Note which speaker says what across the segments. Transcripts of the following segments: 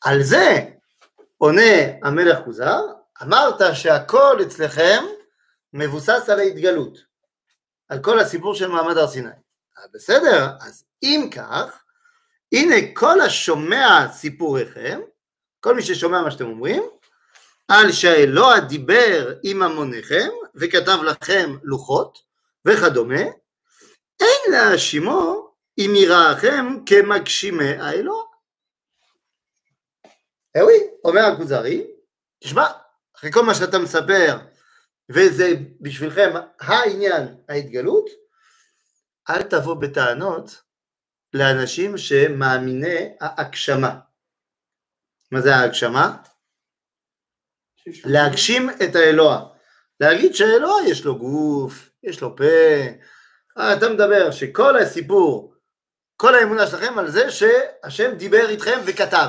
Speaker 1: על זה עונה המלך כוזר, אמרת שהכל אצלכם מבוסס על ההתגלות, על כל הסיפור של מעמד הר סיני. בסדר, אז אם כך, הנה כל השומע סיפוריכם, כל מי ששומע מה שאתם אומרים, על שהאלוה דיבר עם המוניכם וכתב לכם לוחות וכדומה, אין להאשימו אם יראכם כמגשימי האלוה. אהוי, אומר הכוזרי, תשמע, אחרי כל מה שאתה מספר, וזה בשבילכם העניין, ההתגלות, אל תבוא בטענות לאנשים שמאמיני ההגשמה. מה זה ההגשמה? להגשים את האלוה. להגיד שהאלוה יש לו גוף, יש לו פה. אה, אתה מדבר שכל הסיפור, כל האמונה שלכם על זה שהשם דיבר איתכם וכתב.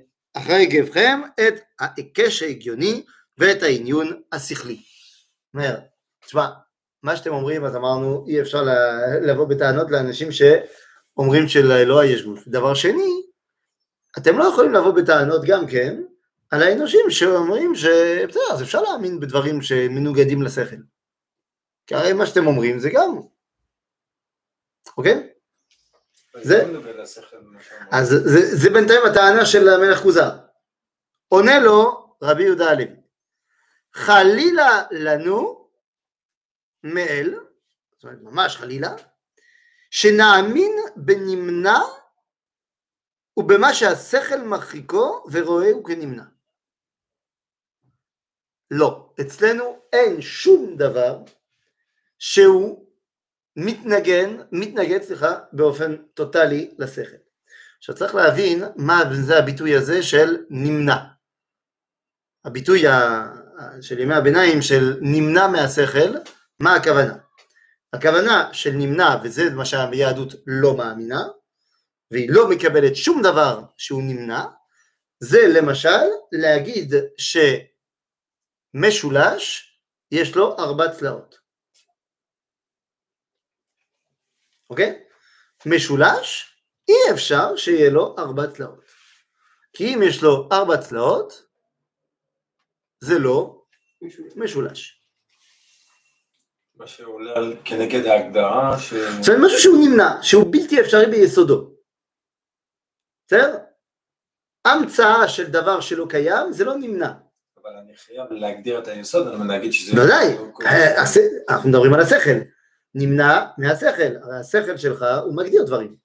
Speaker 1: אחרי גבכם את ההיקש ההגיוני ואת העניון השכלי. אומר, תשמע, מה שאתם אומרים, אז אמרנו, אי אפשר לבוא בטענות לאנשים שאומרים שלאלוה יש גוף. דבר שני, אתם לא יכולים לבוא בטענות גם כן על האנושים שאומרים שבסדר, אז אפשר להאמין בדברים שמנוגדים לשכל. כי הרי מה שאתם אומרים זה גם, אוקיי? זה, אז זה, זה בינתיים הטענה של המלך כוזר. עונה לו רבי יהודה הלוי, חלילה לנו מאל, זאת אומרת ממש חלילה, שנאמין בנמנע ובמה שהשכל מרחיקו ורואהו כנמנע. לא, אצלנו אין שום דבר שהוא מתנגן, מתנגד, סליחה, באופן טוטאלי לשכל. עכשיו צריך להבין מה זה הביטוי הזה של נמנע. הביטוי של ימי הביניים של נמנע מהשכל, מה הכוונה? הכוונה של נמנע, וזה מה שהיהדות לא מאמינה, והיא לא מקבלת שום דבר שהוא נמנע, זה למשל להגיד שמשולש יש לו ארבע צלעות. אוקיי? משולש, אי אפשר שיהיה לו ארבע צלעות. כי אם יש לו ארבע צלעות, זה לא משולש.
Speaker 2: מה שעולה על כנגד ההגדרה ש...
Speaker 1: זאת אומרת, משהו שהוא נמנע, שהוא בלתי אפשרי ביסודו. בסדר? המצאה של דבר שלא קיים, זה לא נמנע.
Speaker 2: אבל אני חייב להגדיר את היסוד, אני להגיד שזה...
Speaker 1: בוודאי, אנחנו מדברים על השכל. נמנע מהשכל, הרי השכל שלך הוא מגדיר דברים.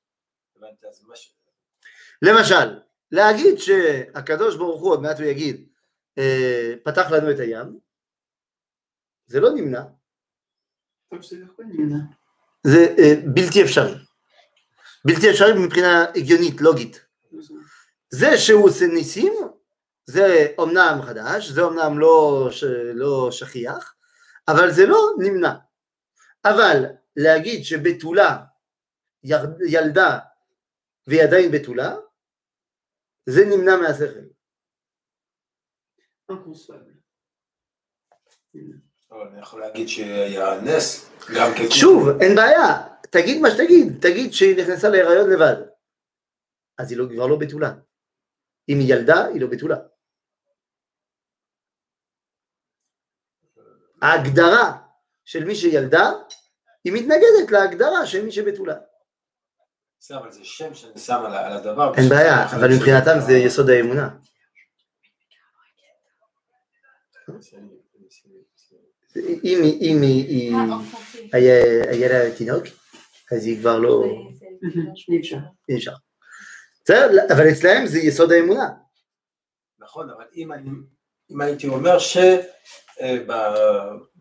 Speaker 1: למשל, להגיד שהקדוש ברוך הוא, עוד מעט הוא יגיד, אה, פתח לנו את הים, זה לא נמנע. זה אה, בלתי אפשרי. בלתי אפשרי מבחינה הגיונית, לוגית. זה שהוא עושה ניסים, זה אומנם חדש, זה אומנם לא, לא שכיח, אבל זה לא נמנע. אבל להגיד שבתולה ילדה והיא עדיין בתולה, זה נמנע מהשכל.
Speaker 2: אבל אני יכול להגיד שהיה נס, גם כתוב.
Speaker 1: שוב, אין בעיה, תגיד מה שתגיד, תגיד שהיא נכנסה להיריון לבד, אז היא לא, כבר לא בתולה. אם היא ילדה, היא לא בתולה. ההגדרה של מי שילדה, היא מתנגדת להגדרה של מי שבתולה.
Speaker 2: בסדר, אבל זה שם שאני שם על ה- על הדבר.
Speaker 1: אין בעיה,
Speaker 2: בשביל-
Speaker 1: אבל מבחינתם זה יסוד האמונה. אם היא- אם היא- היא- היה היה לה תינוק, אז היא כבר לא...
Speaker 3: אי אפשר.
Speaker 1: אי אפשר. בסדר, אבל אצלהם זה יסוד האמונה.
Speaker 2: נכון, אבל אם אני, אם הייתי אומר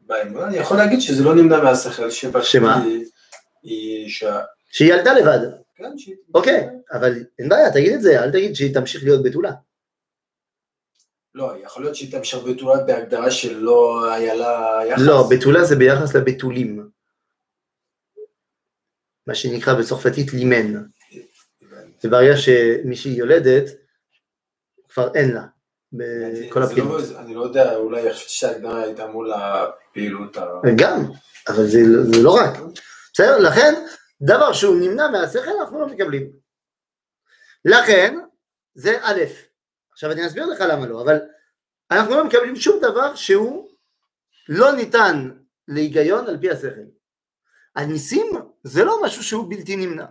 Speaker 2: שבאמונה, אני יכול להגיד שזה לא נמנע מהשכל, שבשביל
Speaker 1: שמה?
Speaker 2: היא- היא שה...
Speaker 1: שהיא ילדה לבד.
Speaker 2: כן, שהיא...
Speaker 1: אוקיי, אבל אין בעיה, תגיד את זה, אל תגיד שהיא תמשיך להיות בתולה.
Speaker 2: לא, יכול להיות שהיא תמשיך בתולה בהגדרה שלא היה לה יחס.
Speaker 1: לא, בתולה זה ביחס לבתולים. מה שנקרא בצרפתית לימן. זה ברגע שמישהי יולדת, כבר אין לה. בכל
Speaker 2: זה
Speaker 1: הבחינות.
Speaker 2: לא- אני לא יודע, אולי חשבתי שההגדרה הייתה מול הפעילות ה...
Speaker 1: גם, אבל זה, זה לא רק. בסדר? לכן, דבר שהוא נמנע מהשכל, אנחנו לא מקבלים. לכן, זה א', עכשיו אני אסביר לך למה לא, אבל אנחנו לא מקבלים שום דבר שהוא לא ניתן להיגיון על פי השכל. הניסים זה לא משהו שהוא בלתי נמנע.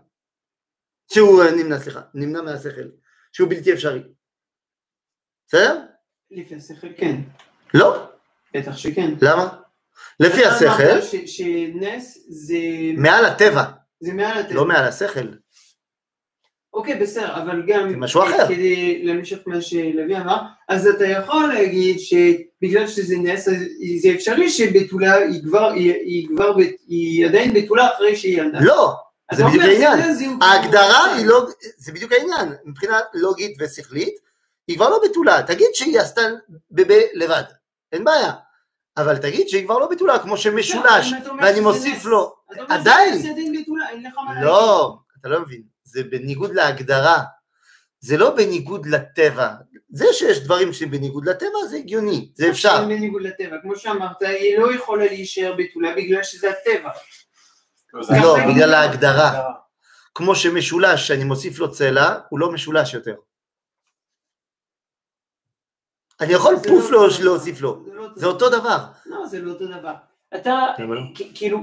Speaker 1: שהוא אה, נמנע, סליחה, נמנע מהשכל, שהוא בלתי אפשרי. בסדר?
Speaker 3: לפי השכל כן.
Speaker 1: לא.
Speaker 3: בטח שכן.
Speaker 1: למה? לפי השכל,
Speaker 3: שנס זה
Speaker 1: מעל הטבע,
Speaker 3: זה מעל הטבע.
Speaker 1: לא מעל השכל.
Speaker 3: אוקיי, בסדר, אבל גם...
Speaker 1: זה משהו אחר.
Speaker 3: כדי להמשיך מה שלוי אמר, אז אתה יכול להגיד שבגלל שזה נס, זה אפשרי שבתולה היא כבר, היא, כבר, היא עדיין בתולה אחרי שהיא ילדה.
Speaker 1: לא, זה בדיוק העניין. ההגדרה היא לא, זה בדיוק העניין, מבחינה לוגית ושכלית, היא כבר לא בתולה, תגיד שהיא עשתה בבה לבד, אין בעיה, אבל תגיד שהיא כבר לא בתולה, כמו שמשולש, ואני מוסיף לו, עדיין. לא, אתה לא מבין, זה בניגוד להגדרה, זה לא בניגוד לטבע, זה שיש דברים שהם בניגוד לטבע זה הגיוני, זה אפשר,
Speaker 3: זה בניגוד לטבע, כמו שאמרת, היא לא יכולה להישאר בתולה בגלל שזה הטבע.
Speaker 1: לא,
Speaker 3: ככה
Speaker 1: בגלל ההגדרה, כמו שמשולש, שאני מוסיף לו צלע, הוא לא משולש יותר. אני יכול פוף
Speaker 3: לא.
Speaker 1: להוסיף לו,
Speaker 3: זה לא אותו
Speaker 1: זה אותו דבר.
Speaker 3: לא, זה לא אותו דבר. אתה,
Speaker 1: למה לא?
Speaker 3: כאילו,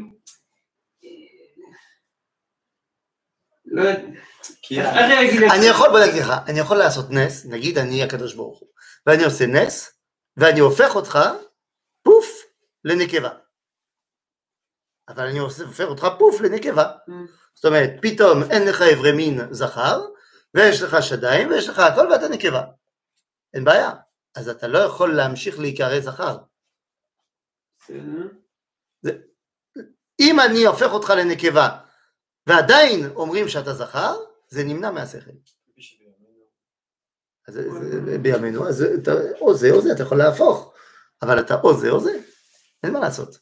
Speaker 3: אני
Speaker 1: יכול, בוא נגיד לך, אני יכול לעשות נס, נגיד אני הקדוש ברוך הוא, ואני עושה נס, ואני הופך אותך, פוף, לנקבה. אבל אני הופך אותך פוף לנקבה.
Speaker 3: Mm.
Speaker 1: זאת אומרת, פתאום אין לך אברי מין זכר, ויש לך שדיים, ויש לך הכל, ואתה נקבה. אין בעיה. אז אתה לא יכול להמשיך להיקרא זכר.
Speaker 3: בסדר.
Speaker 1: אם אני הופך אותך לנקבה, ועדיין אומרים שאתה זכר, זה נמנע מהשכל. אז זה- זה- בימינו, אז אתה, או זה או זה, אתה יכול להפוך, אבל אתה או זה או זה, אין מה לעשות.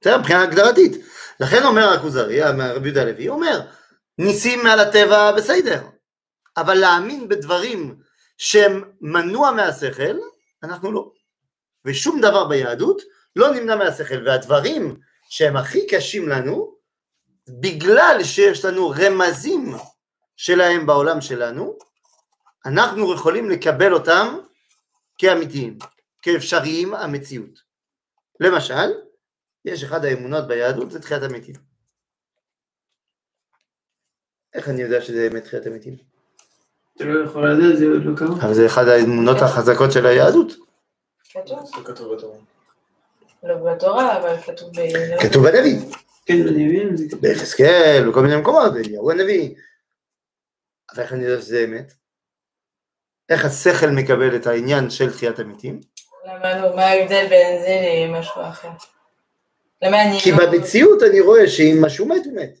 Speaker 1: בסדר, מבחינה הגדרתית. לכן אומר הכוזרי, רבי יהודה הלוי, אומר, ניסים מעל הטבע בסדר, אבל להאמין בדברים שהם מנוע מהשכל, אנחנו לא. ושום דבר ביהדות לא נמנע מהשכל, והדברים שהם הכי קשים לנו, בגלל שיש לנו רמזים שלהם בעולם שלנו, אנחנו יכולים לקבל אותם כאמיתיים, כאפשריים המציאות. למשל, יש אחד האמונות ביהדות, זה תחיית המתים. איך אני יודע שזה תחיית המתים? אבל זה אחד האמונות החזקות של היהדות.
Speaker 4: כתוב,
Speaker 2: זה כתוב בתורה.
Speaker 4: לא בתורה, אבל כתוב ב...
Speaker 1: כתוב בנביא,
Speaker 3: כן, זה כתוב.
Speaker 1: ביחזקאל, בכל מיני מקומות, אליהו הנביא. אבל איך אני יודע שזה אמת? איך השכל מקבל את העניין של תחיית המתים?
Speaker 4: למה לא? מה ההבדל בין זה למשהו אחר? למה אני
Speaker 1: כי
Speaker 4: לא...
Speaker 1: במציאות אני רואה שאם משהו מת, הוא מת.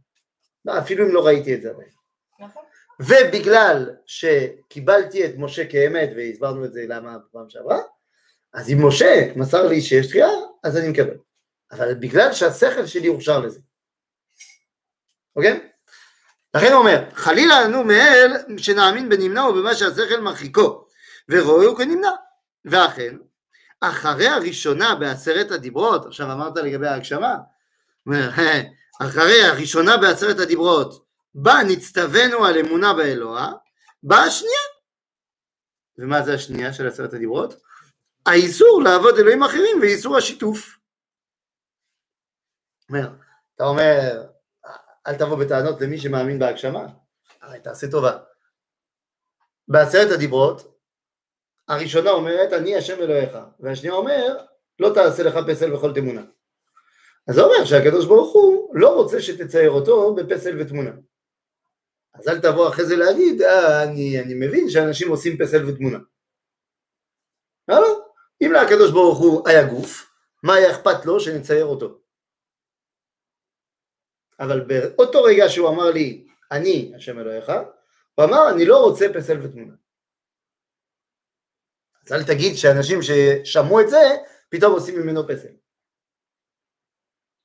Speaker 1: אפילו אם לא ראיתי את זה עדיין.
Speaker 4: נכון.
Speaker 1: ובגלל שקיבלתי את משה כאמת, והסברנו את זה למה בפעם שעברה, אז אם משה מסר לי שיש תחייה, אז אני מקבל. אבל בגלל שהשכל שלי הוכשר לזה. אוקיי? לכן הוא אומר, חלילה לנו מאל שנאמין בנמנע ובמה שהשכל מרחיקו, ורואה הוא כנמנע. ואכן, אחרי הראשונה בעשרת הדיברות, עכשיו אמרת לגבי ההגשמה, אחרי הראשונה בעשרת הדיברות, בה נצטווינו על אמונה באלוה, באה השנייה. ומה זה השנייה של עשרת הדיברות? האיסור לעבוד אלוהים אחרים ואיסור השיתוף. אומר, אתה אומר, אל תבוא בטענות למי שמאמין בהגשמה, הרי תעשה טובה. בעשרת הדיברות, הראשונה אומרת, אני השם אלוהיך, והשנייה אומר, לא תעשה לך פסל וכל תמונה. אז זה אומר שהקדוש ברוך הוא לא רוצה שתצייר אותו בפסל ותמונה. אז אל תבוא אחרי זה להגיד, אה, אני, אני מבין שאנשים עושים פסל ותמונה. לא, לא. אם לקדוש ברוך הוא היה גוף, מה היה אכפת לו שנצייר אותו? אבל באותו רגע שהוא אמר לי, אני השם אלוהיך, הוא אמר, אני לא רוצה פסל ותמונה. אז אל תגיד שאנשים ששמעו את זה, פתאום עושים ממנו פסל.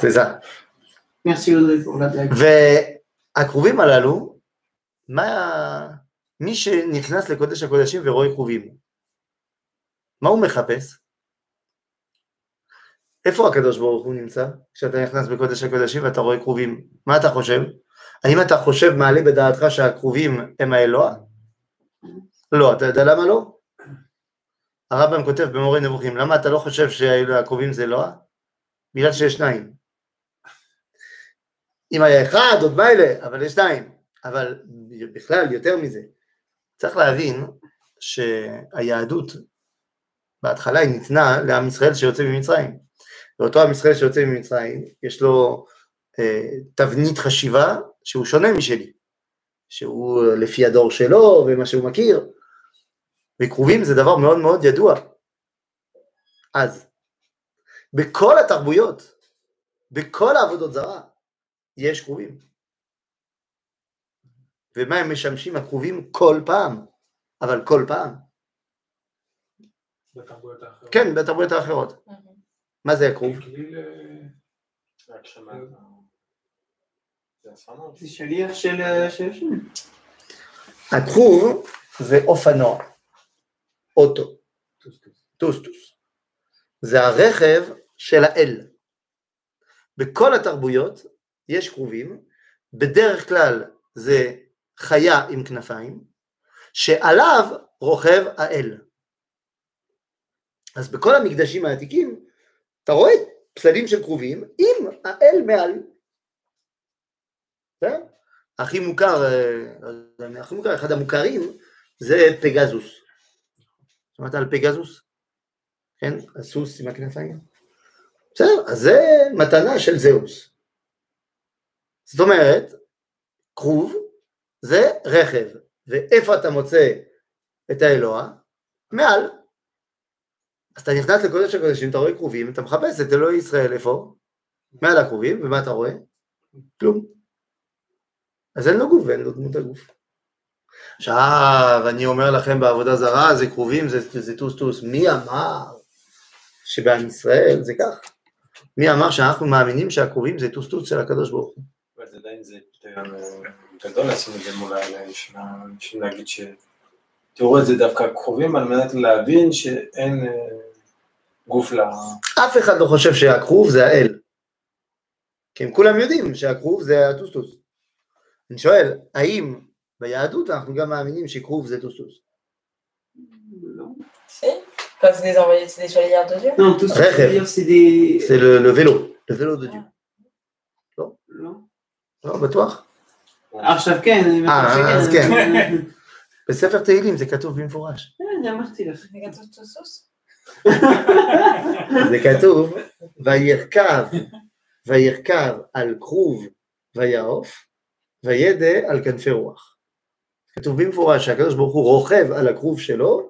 Speaker 1: C'est ça.
Speaker 3: Merci Audrey pour la blague.
Speaker 1: והכרובים הללו, מה... מי שנכנס לקודש הקודשים ורואה כרובים, מה הוא מחפש? איפה הקדוש ברוך הוא נמצא כשאתה נכנס בקודש הקודשים ואתה רואה כרובים? מה אתה חושב? האם אתה חושב, מעלה בדעתך שהכרובים הם האלוה? לא, אתה יודע למה לא? הרמב"ם כותב במורה נבוכים, למה אתה לא חושב שהכרובים זה אלוה? בגלל שיש שניים. אם היה אחד, עוד מילא, אבל יש שניים. אבל בכלל, יותר מזה, צריך להבין שהיהדות, בהתחלה היא ניתנה לעם ישראל שיוצא ממצרים. ואותו עם ישראל שיוצא ממצרים, יש לו אה, תבנית חשיבה שהוא שונה משלי, שהוא לפי הדור שלו ומה שהוא מכיר, וכרובים זה דבר מאוד מאוד ידוע. אז, בכל התרבויות, בכל העבודות זרה, יש כרובים. ומה הם משמשים הכרובים כל פעם, אבל כל פעם.
Speaker 2: בתרבויות האחרות.
Speaker 1: כן, בתרבויות האחרות. מה זה הכרוב?
Speaker 3: אה.
Speaker 1: הכרוב זה אופנוע, אוטו, טוסטוס. זה הרכב של האל. בכל התרבויות יש כרובים, בדרך כלל זה חיה עם כנפיים, שעליו רוכב האל. אז בכל המקדשים העתיקים, אתה רואה פסלים של כרובים עם האל מעל. בסדר? הכי מוכר, אה, לא יודע, הכי מוכר, אחד המוכרים, זה פגזוס. שמעת על פגזוס? כן? הסוס עם הכנפיים. בסדר, אז זה מתנה של זהוס. זאת אומרת, כרוב זה רכב, ואיפה אתה מוצא את האלוה? מעל. אז אתה נכנס לקודש הקודשים, אתה רואה כרובים, אתה מחפש את אלוהי ישראל, איפה? מעל הכרובים, ומה אתה רואה? כלום. אז אין לו גוף ואין לו דמות הגוף. עכשיו, אני אומר לכם בעבודה זרה, זה כרובים, זה, זה טוס טוס. מי אמר שבעם ישראל זה כך? מי אמר שאנחנו מאמינים שהכרובים זה טוס טוס של הקדוש ברוך הוא?
Speaker 2: אבל זה עדיין זה פתרון אה, גדול לשים את זה מול העיניים של האנשים להגיד ש... תראו את זה דווקא קרובים על מנת להבין שאין אה, גוף ל...
Speaker 1: אף אחד לא חושב שהכרוב זה האל. כי הם כולם יודעים שהכרוב זה הטוסטוס. אני שואל, האם ביהדות אנחנו גם מאמינים שכרוב זה טוסטוס?
Speaker 3: לא.
Speaker 4: Si. Quand c'est des envoyés, c'est des chevaliers de Dieu.
Speaker 3: Non, tout ce que je veux
Speaker 1: Rêve.
Speaker 3: dire, c'est des...
Speaker 1: זה le, le vélo, le vélo de Dieu.
Speaker 3: לא.
Speaker 1: לא, בטוח?
Speaker 3: עכשיו כן, אני
Speaker 1: אה,
Speaker 3: בטוח
Speaker 1: אז
Speaker 3: שכן.
Speaker 1: כן. בספר תהילים זה כתוב במפורש.
Speaker 3: אה, אני אמרתי לך.
Speaker 4: Les gâteaux de sauce.
Speaker 1: זה כתוב, וירכב, וירכב על כרוב ויעוף, וידע על כנפי רוח. כתוב במפורש שהקדוש ברוך הוא רוכב על הכרוב שלו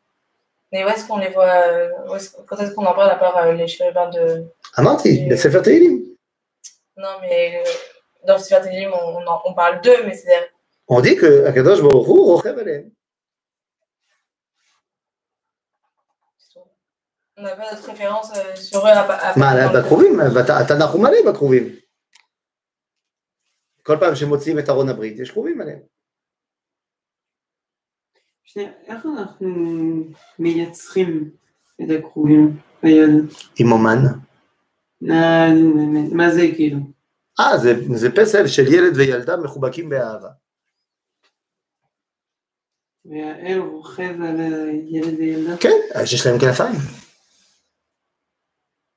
Speaker 4: Mais où est-ce qu'on les voit euh, où est-ce- Quand est-ce qu'on en parle à part euh, les chérubins de.
Speaker 1: אמרתי, בספר תהילים.
Speaker 4: Non, mais euh, dans le Sifat Elim, on, on, en- on parle d'eux, mais c'est.
Speaker 1: On dit שהקדוש ברוך הוא רוכב עליהם.
Speaker 4: On n'a pas d'autres références euh, sur eux à, à
Speaker 1: מה,
Speaker 4: dans le-
Speaker 1: בכרובים? בת- התנ"ך הוא מלא בכרובים. כל פעם שמוציאים את ארון הברית, יש כרובים עליהם.
Speaker 3: שנייה, איך אנחנו מייצרים את הכרובים ביד?
Speaker 1: עם אומן.
Speaker 3: אה, מה זה כאילו?
Speaker 1: אה, זה, זה פסל של ילד וילדה מחובקים באהבה.
Speaker 3: והאל רוכב על הילד וילדה?
Speaker 1: כן, שיש להם כנפיים.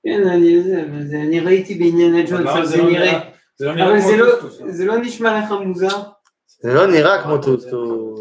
Speaker 3: כן, אני זה, אבל זה, אני ראיתי בעניין הג'ונס, זה נראה,
Speaker 2: זה לא
Speaker 3: אבל זה
Speaker 2: כמו
Speaker 3: לא,
Speaker 2: טוסטוס, אה?
Speaker 3: זה לא נשמע לך מוזר?
Speaker 1: זה לא נראה כמו
Speaker 2: זה
Speaker 1: טוסטוס.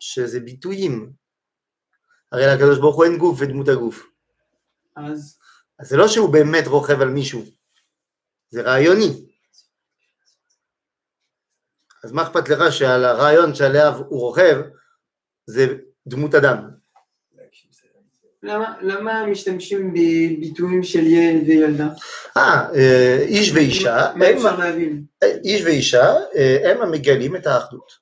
Speaker 1: שזה ביטויים. הרי לקדוש ברוך הוא אין גוף ודמות הגוף.
Speaker 3: אז
Speaker 1: אז זה לא שהוא באמת רוכב על מישהו, זה רעיוני. אז מה אכפת לך שעל הרעיון שעליו הוא רוכב זה דמות אדם?
Speaker 3: למה- למה משתמשים בביטויים של ילד וילדה?
Speaker 1: אה, אה, איש ואישה,
Speaker 3: מה
Speaker 1: הם,
Speaker 3: אפשר להבין?
Speaker 1: איש ואישה, אה, הם המגלים את האחדות.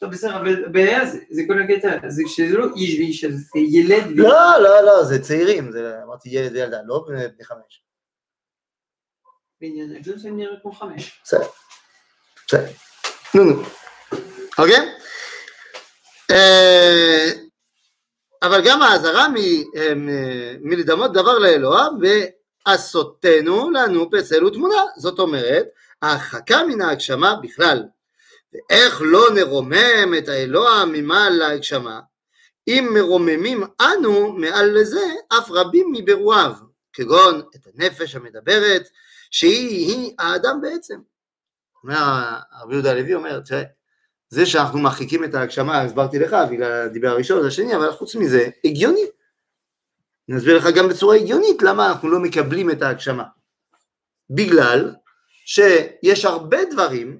Speaker 3: טוב בסדר, אבל הבעיה זה זה כל הקטע, זה שזה לא איש ואישה, זה ילד ואישה.
Speaker 1: לא, לא, לא, זה צעירים, זה אמרתי ילד וילדה, לא בני בני חמש.
Speaker 3: בעניין הג'ונס הם נראה כמו חמש.
Speaker 1: בסדר, בסדר. נו נו. אוקיי? אה, אבל גם האזהרה מ- אה, מ- מלדמות דבר לאלוה ועשותנו לנו פסל ותמונה. זאת אומרת, ההרחקה מן ההגשמה בכלל. ואיך לא נרומם את האלוה ממעל להגשמה, אם מרוממים אנו מעל לזה אף רבים מברואיו, כגון את הנפש המדברת, שהיא האדם בעצם. אומר הרב יהודה הלוי אומר, תראה, זה שאנחנו מרחיקים את ההגשמה, הסברתי לך בגלל הדיבר הראשון והשני, אבל חוץ מזה, הגיוני. אני אסביר לך גם בצורה הגיונית למה אנחנו לא מקבלים את ההגשמה. בגלל שיש הרבה דברים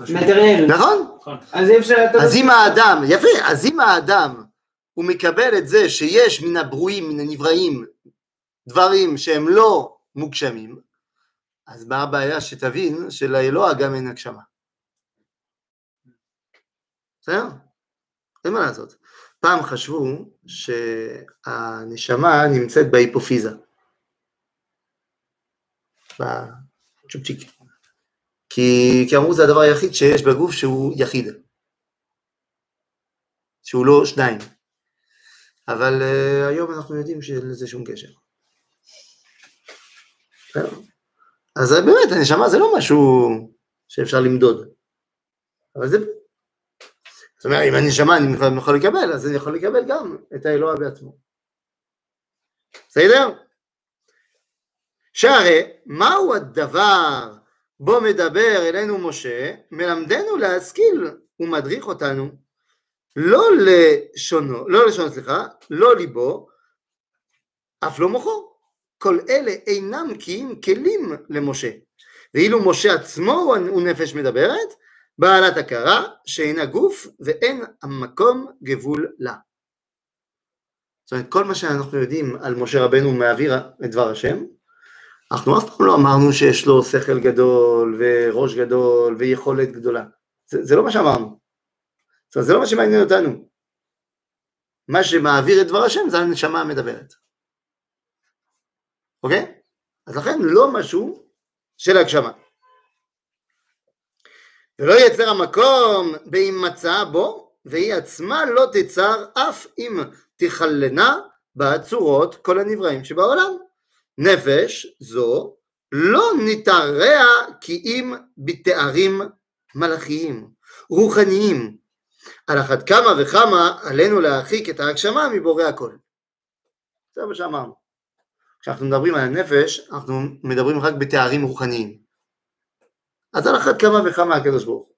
Speaker 3: אה, מטריאלי.
Speaker 1: נכון?
Speaker 3: אז אי אפשר... אתה לא-
Speaker 1: אז אם האדם, יפה, אז אם האדם הוא מקבל את זה שיש מן הברואים, מן הנבראים, דברים שהם לא מוגשמים, אז מה הבעיה שתבין שלאלוה גם אין הגשמה. בסדר? אין מה לעשות. פעם חשבו שהנשמה נמצאת בהיפופיזה, בצ'ופצ'יק. כי, כי אמרו זה הדבר היחיד שיש בגוף שהוא יחיד, שהוא לא שניים. אבל uh, היום אנחנו יודעים שאין לזה שום קשר. אז באמת, הנשמה זה לא משהו שאפשר למדוד, אבל זה... זאת אומרת, אם הנשמה אני יכול לקבל, אז אני יכול לקבל גם את האלוה בעצמו. בסדר? שהרי מהו הדבר בו מדבר אלינו משה, מלמדנו להשכיל ומדריך אותנו לא לשונו, לא לשונו, סליחה, לא ליבו, אף לא מוחו. כל אלה אינם כי אם כלים למשה. ואילו משה עצמו הוא נפש מדברת, בעלת הכרה שאינה גוף ואין המקום גבול לה. זאת אומרת, כל מה שאנחנו יודעים על משה רבנו מעביר את דבר השם, אנחנו אף פעם לא אמרנו שיש לו שכל גדול וראש גדול ויכולת גדולה. זה, זה לא מה שאמרנו. זאת אומרת, זה לא מה שמעניין אותנו. מה שמעביר את דבר השם זה הנשמה המדברת. אוקיי? אז לכן לא משהו של הגשמה. ולא יצר המקום באם מצאה בו, והיא עצמה לא תצר אף אם תכלנה בצורות כל הנבראים שבעולם. נפש זו לא נתערע כי אם בתארים מלאכיים, רוחניים. על אחת כמה וכמה עלינו להרחיק את ההגשמה מבורא הכל. זה מה שאמרנו. כשאנחנו מדברים על הנפש, אנחנו מדברים רק בתארים רוחניים. אז על אחת כמה וכמה הקדוש ברוך הוא.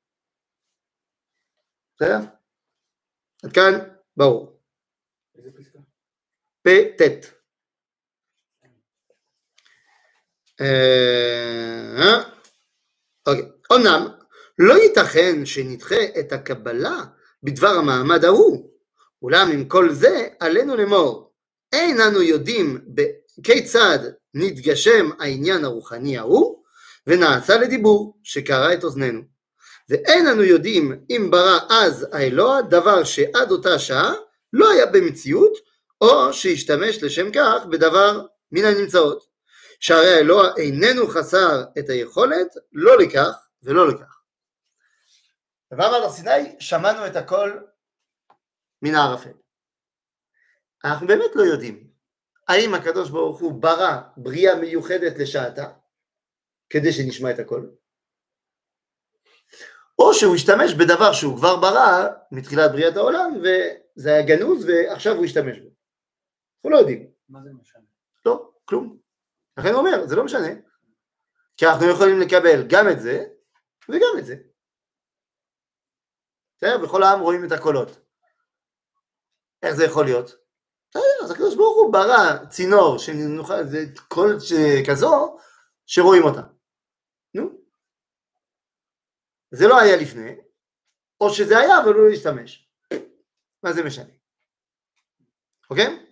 Speaker 1: בסדר? עד כאן ברור. פט. אוקיי. אמנם לא ייתכן שנדחה את הקבלה בדבר המעמד ההוא, אולם עם כל זה עלינו לאמור, אין אנו יודעים כיצד נתגשם העניין הרוחני ההוא ונעשה לדיבור שקרע את אוזנינו. ואין אנו יודעים אם ברא אז האלוה דבר שעד אותה שעה לא היה במציאות או שהשתמש לשם כך בדבר מן הנמצאות. שהרי האלוה איננו חסר את היכולת לא לכך ולא לכך. במעמד הר סיני שמענו את הכל מן הערפל. אנחנו באמת לא יודעים האם הקדוש ברוך הוא ברא בריאה מיוחדת לשעתה כדי שנשמע את הכל, או שהוא השתמש בדבר שהוא כבר ברא מתחילת בריאת העולם וזה היה גנוז ועכשיו הוא השתמש בו. אנחנו לא יודעים.
Speaker 2: מה זה משנה?
Speaker 1: לא, כלום. לכן הוא אומר, זה לא משנה, כי אנחנו יכולים לקבל גם את זה וגם את זה. בסדר? וכל העם רואים את הקולות. איך זה יכול להיות? בסדר, אז הקדוש ברוך הוא ברא צינור שנוכל, זה קול כזו שרואים אותה. נו. זה לא היה לפני, או שזה היה אבל לא להשתמש. מה זה משנה? אוקיי?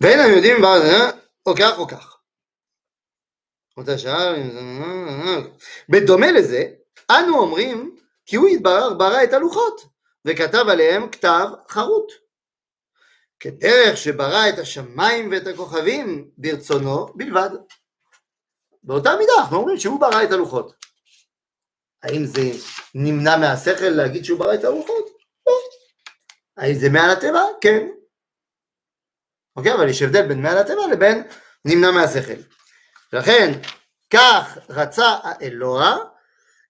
Speaker 1: ואין הם יודעים או כך או כך. אותה שעה, בדומה לזה, אנו אומרים כי הוא יתברר ברא את הלוחות וכתב עליהם כתב חרוט. כדרך שברא את השמיים ואת הכוכבים ברצונו בלבד. באותה מידה אנחנו אומרים שהוא ברא את הלוחות. האם זה נמנע מהשכל להגיד שהוא ברא את הלוחות? לא. האם זה מעל הטבע? כן. אוקיי, אבל יש הבדל בין מעל הטבע לבין נמנע מהשכל. ולכן, כך רצה האלוה,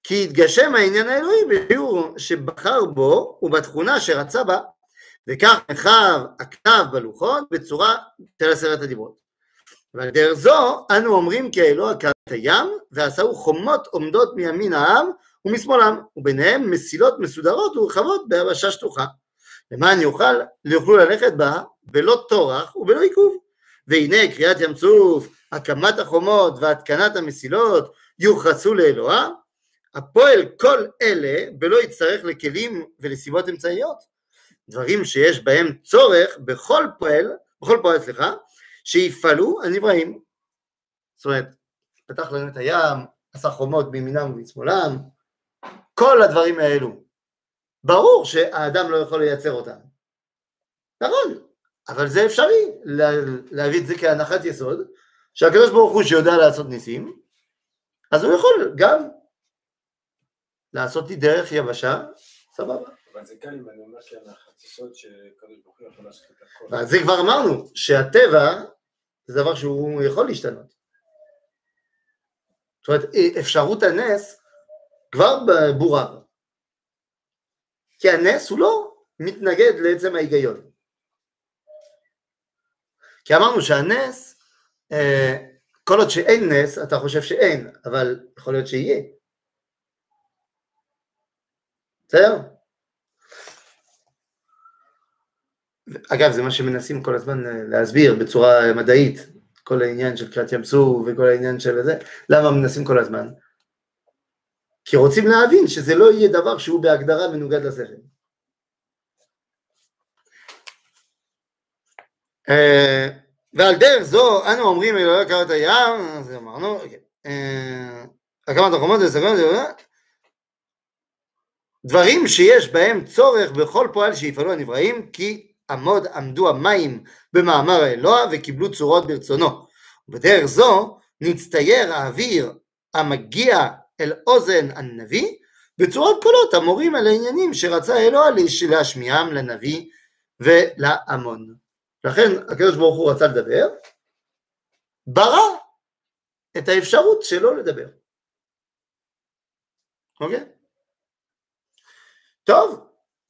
Speaker 1: כי יתגשם העניין האלוהי בשיעור שבחר בו ובתכונה שרצה בה, וכך נחב הכתב בלוחות בצורה של עשרת הדיברות. ועל דרך זו אנו אומרים כי האלוה קרא את הים ועשהו חומות עומדות מימין העם ומשמאלם וביניהם מסילות מסודרות ורחבות ביבשה שטוחה. למען יוכל, יוכלו ללכת בה בלא טורח ובלא עיכוב. והנה קריאת ים סוף, הקמת החומות והתקנת המסילות יוחסו לאלוה, הפועל כל אלה בלא יצטרך לכלים ולסיבות אמצעיות, דברים שיש בהם צורך בכל פועל, בכל פועל, סליחה, שיפעלו הנבראים. זאת אומרת, פתח לנו את הים, עשה חומות מימינם ומשמאלם, כל הדברים האלו. ברור שהאדם לא יכול לייצר אותם. נכון, אבל זה אפשרי לה- להביא את זה כהנחת יסוד, שהקדוש ברוך הוא שיודע לעשות ניסים, אז הוא יכול גם לעשות לי דרך יבשה, סבבה.
Speaker 2: אבל.
Speaker 1: אז זה כבר אמרנו, שהטבע זה דבר שהוא יכול להשתנות. זאת אומרת, אפשרות הנס כבר בורר. כי הנס הוא לא מתנגד לעצם ההיגיון. כי אמרנו שהנס, אה, כל עוד שאין נס, אתה חושב שאין, אבל יכול להיות שיהיה. בסדר? אגב, זה מה שמנסים כל הזמן אה, להסביר בצורה מדעית, כל העניין של קריאת ים סוף וכל העניין של זה, למה מנסים כל הזמן? כי רוצים להבין שזה לא יהיה דבר שהוא בהגדרה מנוגד לשכל. אה, ועל דרך זו אנו אומרים אלוהי קראת הים, אז אמרנו, אוקיי. אה, הקמת החומות וסגרון, דברים שיש בהם צורך בכל פועל שיפעלו הנבראים, כי עמוד עמדו המים במאמר האלוה וקיבלו צורות ברצונו. בדרך זו נצטייר האוויר המגיע אל אוזן הנביא בצורת קולות המורים על העניינים שרצה אלוה להשמיעם לנביא ולהמון. לכן הקדוש ברוך הוא רצה לדבר, ברא את האפשרות שלא לדבר. אוקיי? טוב,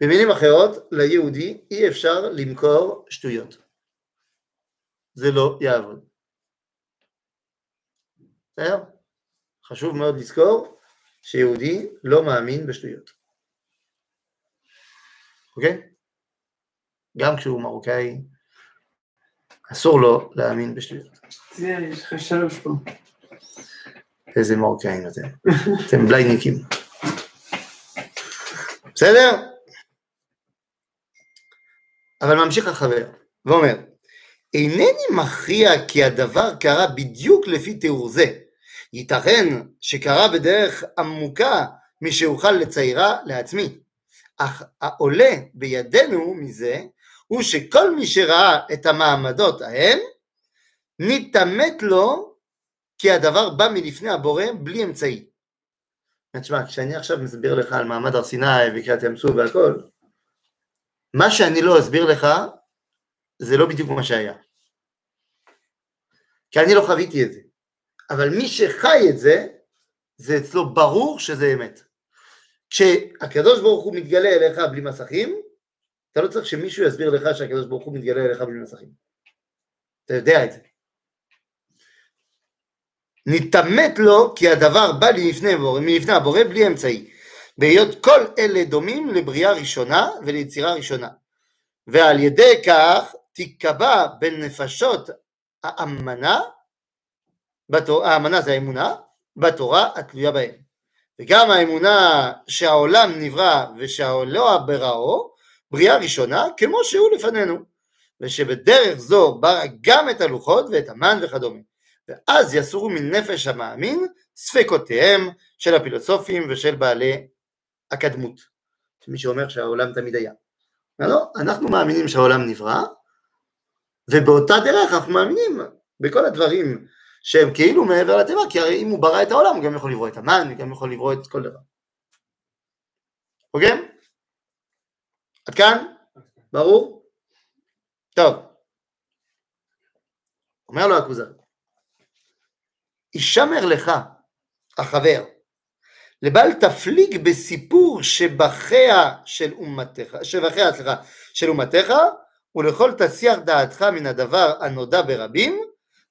Speaker 1: במילים אחרות, ליהודי אי אפשר למכור שטויות. זה לא יעבוד. בסדר? חשוב מאוד לזכור שיהודי לא מאמין בשטויות. אוקיי? גם כשהוא מרוקאי, אסור לו להאמין בשטויות.
Speaker 3: יש לך שלוש פה.
Speaker 1: איזה מרוקאים אתם. אתם בלייניקים. בסדר? אבל ממשיך החבר ואומר, אינני מכריע כי הדבר קרה בדיוק לפי תיאור זה. ייתכן שקרה בדרך עמוקה משאוכל לציירה לעצמי. אך העולה בידינו מזה הוא שכל מי שראה את המעמדות ההם, נתעמת לו כי הדבר בא מלפני הבורא בלי אמצעי. תשמע, כשאני עכשיו מסביר לך על מעמד הר סיני וקריאת ים סוף והכל, מה שאני לא אסביר לך, זה לא בדיוק מה שהיה. כי אני לא חוויתי את זה. אבל מי שחי את זה, זה אצלו ברור שזה אמת. כשהקדוש ברוך הוא מתגלה אליך בלי מסכים, אתה לא צריך שמישהו יסביר לך שהקדוש ברוך הוא מתגלה אליך בלי מסכים. אתה יודע את זה. נתעמת לו כי הדבר בא הבורא, מלפני הבורא בלי אמצעי. בהיות כל אלה דומים לבריאה ראשונה וליצירה ראשונה. ועל ידי כך תיקבע בין נפשות האמנה, בתור, האמנה זה האמונה, בתורה התלויה בהם. וגם האמונה שהעולם נברא ושהאלוה בראו, בריאה ראשונה, כמו שהוא לפנינו. ושבדרך זו ברא גם את הלוחות ואת המן וכדומה. ואז יסורו מנפש המאמין ספקותיהם של הפילוסופים ושל בעלי הקדמות. מי שאומר שהעולם תמיד היה. לא, אנחנו מאמינים שהעולם נברא, ובאותה דרך אנחנו מאמינים בכל הדברים שהם כאילו מעבר לטבע, כי הרי אם הוא ברא את העולם הוא גם יכול לברוא את המן, הוא גם יכול לברוא את כל דבר. אוקיי? עד כאן? ברור? טוב. אומר לו הכוזר, יישמר לך, החבר, לבל תפליג בסיפור שבחיה של אומתך, שבחיה, סליחה, של אומתך, ולכל תסיח דעתך מן הדבר הנודע ברבים,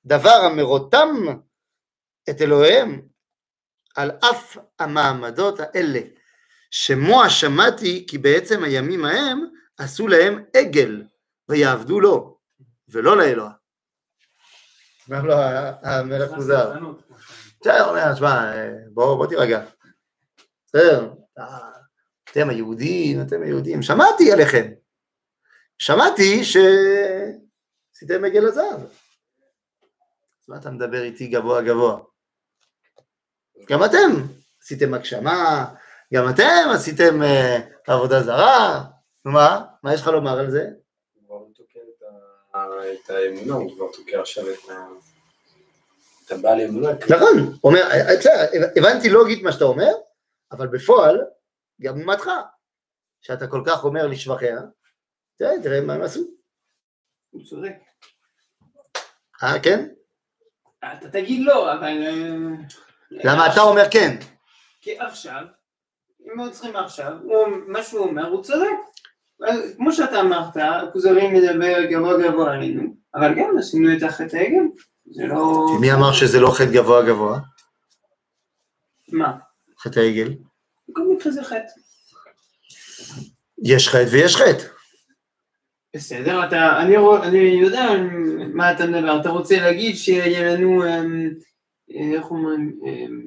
Speaker 1: דבר המרותם את אלוהיהם על אף המעמדות האלה. שמוע שמעתי כי בעצם הימים ההם עשו להם עגל ויעבדו לו ולא לאלוה. אומר לו המלך מוזר. בסדר, אומר, תשמע, בוא, בוא תירגע. בסדר, אתם היהודים, אתם היהודים, שמעתי עליכם. שמעתי שעשיתם עגל הזהב. אז מה אתה מדבר איתי גבוה גבוה? גם אתם עשיתם הגשמה, גם אתם עשיתם uh, עבודה זרה, נו מה? מה יש לך לומר על זה?
Speaker 2: הוא כבר תוקע את האמונה, הוא כבר תוקע עכשיו את ה- את הבעל אמונה.
Speaker 1: נכון, אה, בסדר, הבנתי לוגית מה שאתה אומר, אבל בפועל, גם אומתך, שאתה כל כך אומר לשבחיה, תראה, תראה מה הם עשו.
Speaker 3: הוא צודק.
Speaker 1: אה, כן?
Speaker 3: אתה תגיד לא, אבל... אה,
Speaker 1: למה אתה אומר כן?
Speaker 3: כי עכשיו, אם היו צריכים עכשיו, מה שהוא אומר, הוא צודק. כמו שאתה אמרת, הכוזרי מדבר גבוה גבוה עלינו, אבל גם עשינו את החטא העגל. זה לא...
Speaker 1: מי אמר שזה לא חטא גבוה גבוה?
Speaker 3: מה?
Speaker 1: חטא העגל?
Speaker 3: בכל מקרה זה חטא. יש
Speaker 1: חטא ויש חטא.
Speaker 3: בסדר, אתה, אני, רוא- אני יודע מה אתה מדבר, אתה רוצה להגיד שיהיה לנו, אמ, אה, איך אומרים, אמ,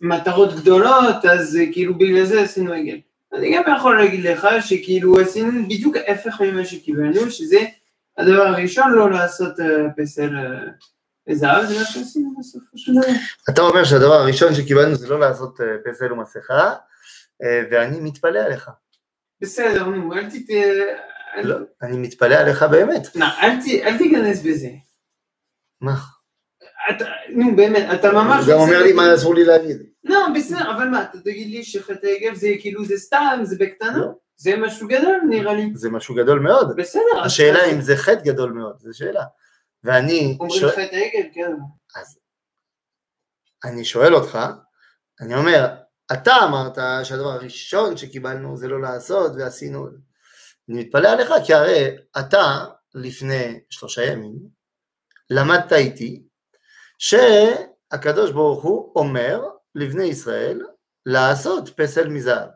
Speaker 3: מטרות גדולות, אז אה, כאילו בגלל זה עשינו עגל. אני גם יכול להגיד לך שכאילו עשינו בדיוק ההפך ממה שקיבלנו, שזה הדבר הראשון, לא לעשות אה, פסל אה, זהב, זה מה שעשינו בסופו של דבר.
Speaker 1: אתה אומר שהדבר הראשון שקיבלנו זה לא לעשות אה, פסל ומסכה, אה, ואני מתפלא עליך.
Speaker 3: בסדר, נו, אל תת...
Speaker 1: לא, אני מתפלא עליך באמת.
Speaker 3: לא, אל תיכנס בזה.
Speaker 1: מה?
Speaker 3: אתה, נו באמת, אתה ממש...
Speaker 1: הוא גם אומר לי מה אסור לי להגיד.
Speaker 3: לא, בסדר, אבל מה, אתה תגיד לי שחטא עגל זה כאילו זה סתם, זה בקטנה?
Speaker 1: לא.
Speaker 3: זה משהו גדול נראה לי.
Speaker 1: זה משהו גדול מאוד.
Speaker 3: בסדר.
Speaker 1: השאלה אם זה חטא גדול מאוד, זו שאלה. ואני
Speaker 3: אומרים
Speaker 1: שואל-
Speaker 3: חטא עגל, כן.
Speaker 1: אני שואל אותך, אני אומר, אתה אמרת שהדבר הראשון שקיבלנו זה לא לעשות ועשינו, אני מתפלא עליך כי הרי אתה לפני שלושה ימים למדת איתי שהקדוש ברוך הוא אומר לבני ישראל לעשות פסל מזהב,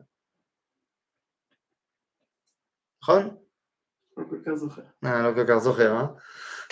Speaker 1: נכון?
Speaker 3: לא כל כך זוכר.
Speaker 1: אה, לא כל כך זוכר, אה?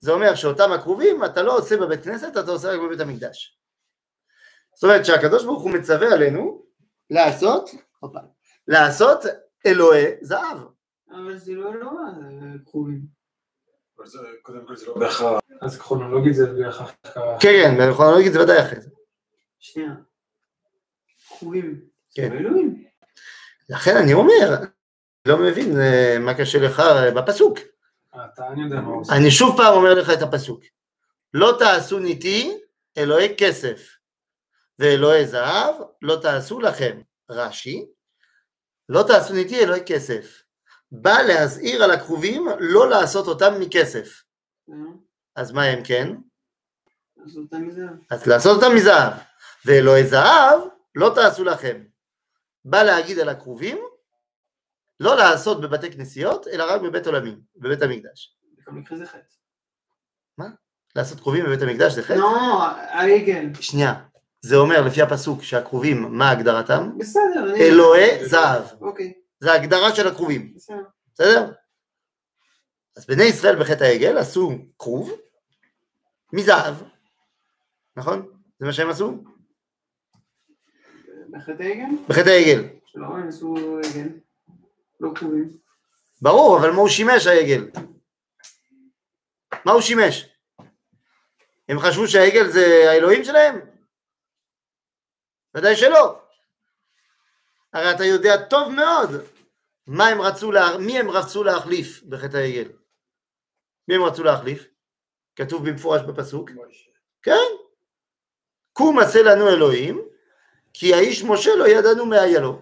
Speaker 1: זה אומר שאותם הכרובים אתה לא עושה בבית כנסת, אתה עושה רק בבית המקדש. זאת אומרת שהקדוש ברוך הוא מצווה עלינו לעשות, הופה, לעשות אלוהי זהב.
Speaker 3: אבל זה לא אלוה, זה קרובים.
Speaker 2: אבל זה- קודם כל זה לא בהכרח.
Speaker 5: אז כרונולוגית זה בהכרח.
Speaker 1: כן, כן, בכרונולוגית זה ודאי אחרי זה.
Speaker 3: שנייה. קרובים.
Speaker 1: כן.
Speaker 3: זה אלוהים.
Speaker 1: לכן אני אומר, לא מבין אה, מה קשה לך אה, בפסוק.
Speaker 5: אתה, אני יודע מה הוא עושה.
Speaker 1: אני שוב פעם אומר לך את הפסוק. לא תעשו ניתי אלוהי כסף, ואלוהי זהב לא תעשו לכם. רש"י, לא תעשו ניתי אלוהי כסף. בא להזהיר על הכרובים לא לעשות אותם מכסף.
Speaker 3: אה?
Speaker 1: אז מה הם כן?
Speaker 3: אז אותה מזה.
Speaker 1: אז לעשות אותם מזהב. ואלוהי זהב לא תעשו לכם. בא להגיד על הכרובים, לא לעשות בבתי כנסיות, אלא רק בבית עולמים, בבית המקדש.
Speaker 3: בכל מקרה זה חטא.
Speaker 1: לעשות כרובים בבית המקדש זה חטא?
Speaker 3: לא, העגל.
Speaker 1: שנייה, זה אומר לפי הפסוק שהכרובים, מה הגדרתם?
Speaker 3: בסדר. אני-
Speaker 1: אלוהי זהב.
Speaker 3: אוקיי,
Speaker 1: זה ההגדרה של הכרובים,
Speaker 3: בסדר.
Speaker 1: בסדר? אז בני ישראל בחטא העגל עשו כרוב מזהב, נכון? זה מה שהם עשו?
Speaker 3: בחטא עגל?
Speaker 1: בחטא העגל.
Speaker 3: שלא, הם עשו עגל. לא קרובים.
Speaker 1: ברור, אבל מה הוא שימש העגל? מה הוא שימש? הם חשבו שהעגל זה האלוהים שלהם? ודאי שלא. הרי אתה יודע טוב מאוד מה הם רצו, לה... מי הם רצו להחליף בחטא העגל. מי הם רצו להחליף? כתוב במפורש בפסוק, כן. קום עשה לנו אלוהים, כי האיש משה לא ידענו מה היה לו.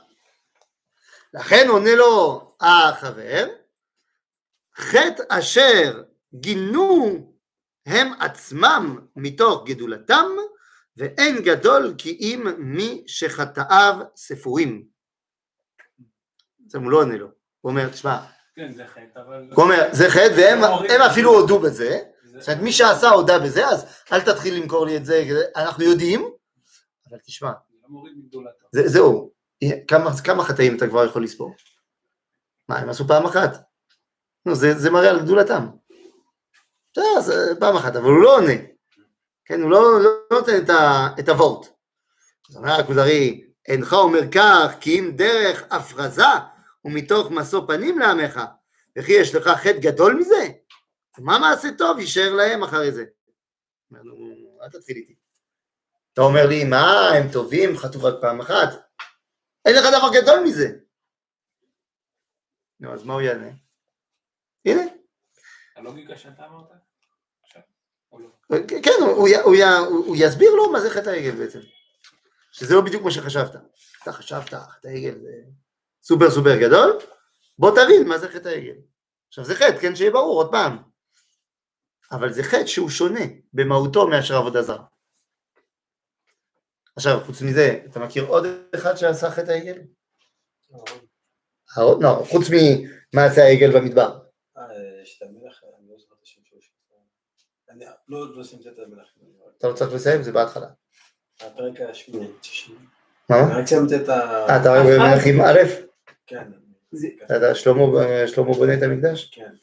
Speaker 1: לכן עונה לו החבר, חטא אשר גינו הם עצמם מתוך גדולתם, ואין גדול כי אם מי שחטאיו ספורים. זה הוא לא עונה לו, הוא אומר, תשמע,
Speaker 5: כן, זה חטא, אבל...
Speaker 1: הוא אומר, זה חטא, והם אפילו הודו בזה, זאת אומרת, מי שעשה הודה בזה, אז אל תתחיל למכור לי את זה, אנחנו יודעים, אבל תשמע,
Speaker 5: לא מוריד מגדולתם.
Speaker 1: זה, זהו, כמה, כמה חטאים אתה כבר יכול לספור? מה, הם עשו פעם אחת? נו, זה, זה מראה על גדולתם. בסדר, אז אה, פעם אחת, אבל הוא לא עונה. כן, הוא לא, לא נותן את, ה, את הוורט. אז אומר הכוזרי, אינך אומר כך, כי אם דרך הפרזה ומתוך משוא פנים לעמך, וכי יש לך חטא גדול מזה? מה מעשה טוב יישאר להם אחרי זה? אומר לו, אל תתחיל איתי. אתה אומר לי, מה, הם טובים, חטאו רק פעם אחת? אין לך דבר גדול מזה. נו, אז מה הוא יענה? הנה,
Speaker 5: הלוגיקה שאתה אמרת? לא?
Speaker 1: כן, הוא יסביר לו מה זה חטא העגל בעצם. שזה לא בדיוק מה שחשבת. אתה חשבת, חטא העגל זה סופר סופר גדול, בוא תבין מה זה חטא העגל. עכשיו זה חטא, כן, שיהיה ברור עוד פעם. אבל זה חטא שהוא שונה במהותו מאשר עבודה זרה. עכשיו, חוץ מזה, אתה מכיר עוד אחד שעשה חטא העגל? אהרון? לא, חוץ ממעשה העגל במדבר.
Speaker 2: אה, יש את המלך, אני לא זוכר את השם שלו. אני לא לא שמתי את המלך.
Speaker 1: אתה לא צריך לסיים, זה בהתחלה.
Speaker 2: הפרק השמיני.
Speaker 1: מה?
Speaker 2: רק סיימתי את ה...
Speaker 1: אה, אתה רק במלכים א'?
Speaker 2: כן.
Speaker 3: זה-
Speaker 1: אתה יודע, שלמה בונה את המקדש?
Speaker 2: כן.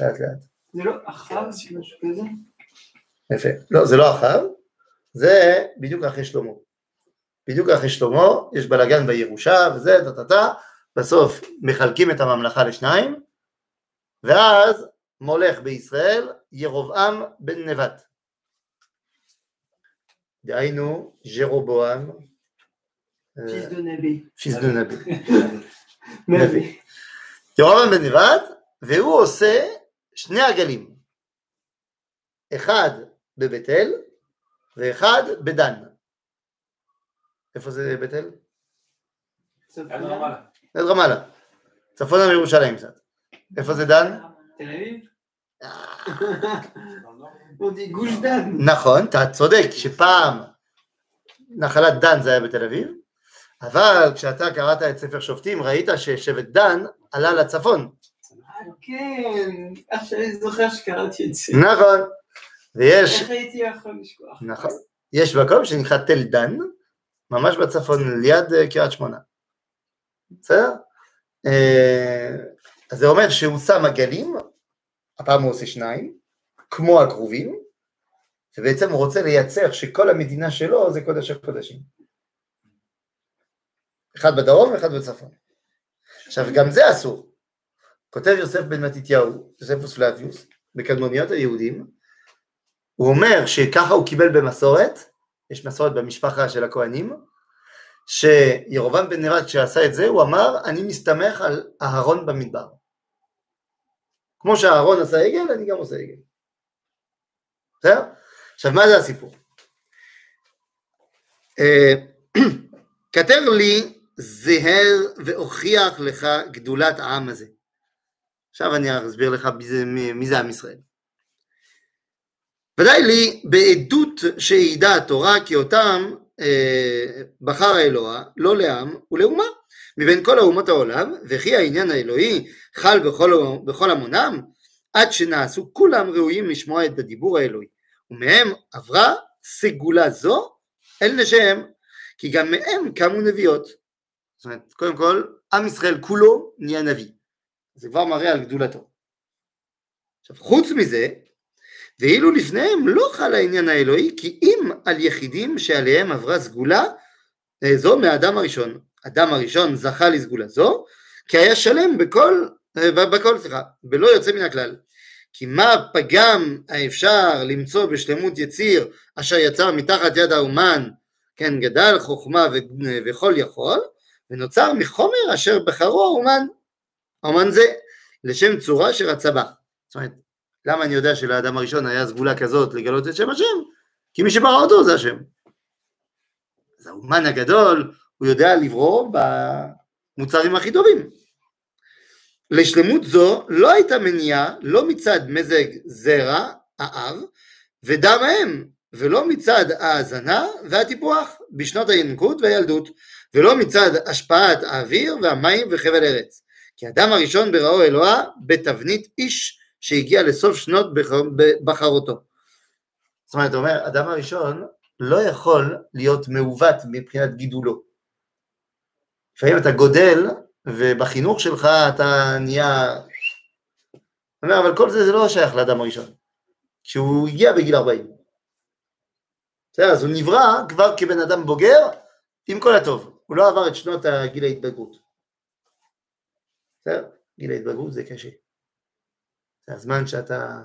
Speaker 1: לאט לאט.
Speaker 3: זה לא אחר?
Speaker 1: יפה. לא, זה לא אחר, זה בדיוק אחרי שלמה. בדיוק אחרי שלמה, יש בלאגן בירושה וזה, טה טה טה, בסוף מחלקים את הממלכה לשניים, ואז מולך בישראל ירובעם בן נבט. דהיינו ז'רובועם, אה,
Speaker 3: פיס דו נבי.
Speaker 1: פיס דו נבי.
Speaker 3: נבי.
Speaker 1: ירובעם בן נבט, והוא עושה שני עגלים, אחד בבית אל ואחד בדן. איפה זה בית אל?
Speaker 5: עד רמאללה.
Speaker 1: ליד רמאללה, צפונה מירושלים קצת. איפה זה דן?
Speaker 3: תל אביב? עוד גוש דן.
Speaker 1: נכון, אתה צודק שפעם נחלת דן זה היה בתל אביב, אבל כשאתה קראת את ספר שופטים ראית ששבט דן עלה לצפון,
Speaker 3: אה, כן, עכשיו אני זוכר שקראתי את זה.
Speaker 1: נכון, ויש,
Speaker 3: איך הייתי יכול לשכוח?
Speaker 1: נכון, יש מקום שנקרא תל דן, ממש בצפון ליד אה, קריית שמונה, בסדר? אה, אז זה אומר שהוא שם עגלים, הפעם הוא עושה שניים, כמו הכרובים, ובעצם הוא רוצה לייצר שכל המדינה שלו זה קודש הקודשים. אחד בדרום ואחד בצפון. עכשיו גם זה אסור. כותב יוסף בן מתתיהו, יוספוס פלביוס, בקדמוניות היהודים, הוא אומר שככה הוא קיבל במסורת, יש מסורת במשפחה של הכהנים, שירובעם בן נבט כשעשה את זה, הוא אמר, אני מסתמך על אהרון במדבר. כמו שאהרון עשה עגל, אני גם עושה עגל. בסדר? עכשיו, מה זה הסיפור? אה, כתב לי זהר והוכיח לך גדולת העם הזה. עכשיו אני אסביר לך מי זה, מי, מי זה עם ישראל. ודאי לי בעדות שהעידה התורה כי אותם אה, בחר האלוה לא לעם ולאומה מבין כל אומות העולם וכי העניין האלוהי חל בכל, בכל המונם עד שנעשו כולם ראויים לשמוע את הדיבור האלוהי ומהם עברה סגולה זו אל נשיהם כי גם מהם קמו נביאות. זאת אומרת, קודם כל, עם ישראל כולו נהיה נביא. זה כבר מראה על גדולתו. עכשיו, חוץ מזה, ואילו לפניהם לא חל העניין האלוהי, כי אם על יחידים שעליהם עברה סגולה אה, זו מהאדם הראשון. אדם הראשון זכה לסגולה זו, כי היה שלם בכל, אה, בכל, סליחה, בלא יוצא מן הכלל. כי מה פגם האפשר למצוא בשלמות יציר אשר יצר מתחת יד האומן, כן, גדל חוכמה וכל יכול, ונוצר מחומר אשר בחרו האומן, האומן זה, לשם צורה שרצה בה. זאת אומרת, למה אני יודע שלאדם הראשון היה סגולה כזאת לגלות את שם השם? כי מי שברא אותו זה השם. אז האומן הגדול, הוא יודע לברוא במוצרים הכי טובים. לשלמות זו לא הייתה מניעה לא מצד מזג זרע, האב, ודם האם, ולא מצד ההזנה והטיפוח בשנות הינקות והילדות, ולא מצד השפעת האוויר והמים וחבל ארץ. כי אדם הראשון בראו אלוה בתבנית איש שהגיע לסוף שנות בחרותו. זאת אומרת, הוא אומר, אדם הראשון לא יכול להיות מעוות מבחינת גידולו. לפעמים אתה גודל, ובחינוך שלך אתה נהיה... הוא אומר, אבל כל זה זה לא שייך לאדם הראשון. כשהוא הגיע בגיל 40. בסדר, אז הוא נברא כבר כבן אדם בוגר, עם כל הטוב. הוא לא עבר את שנות גיל ההתבגרות. בסדר? גיל ההתבגרות זה קשה. זה הזמן שאתה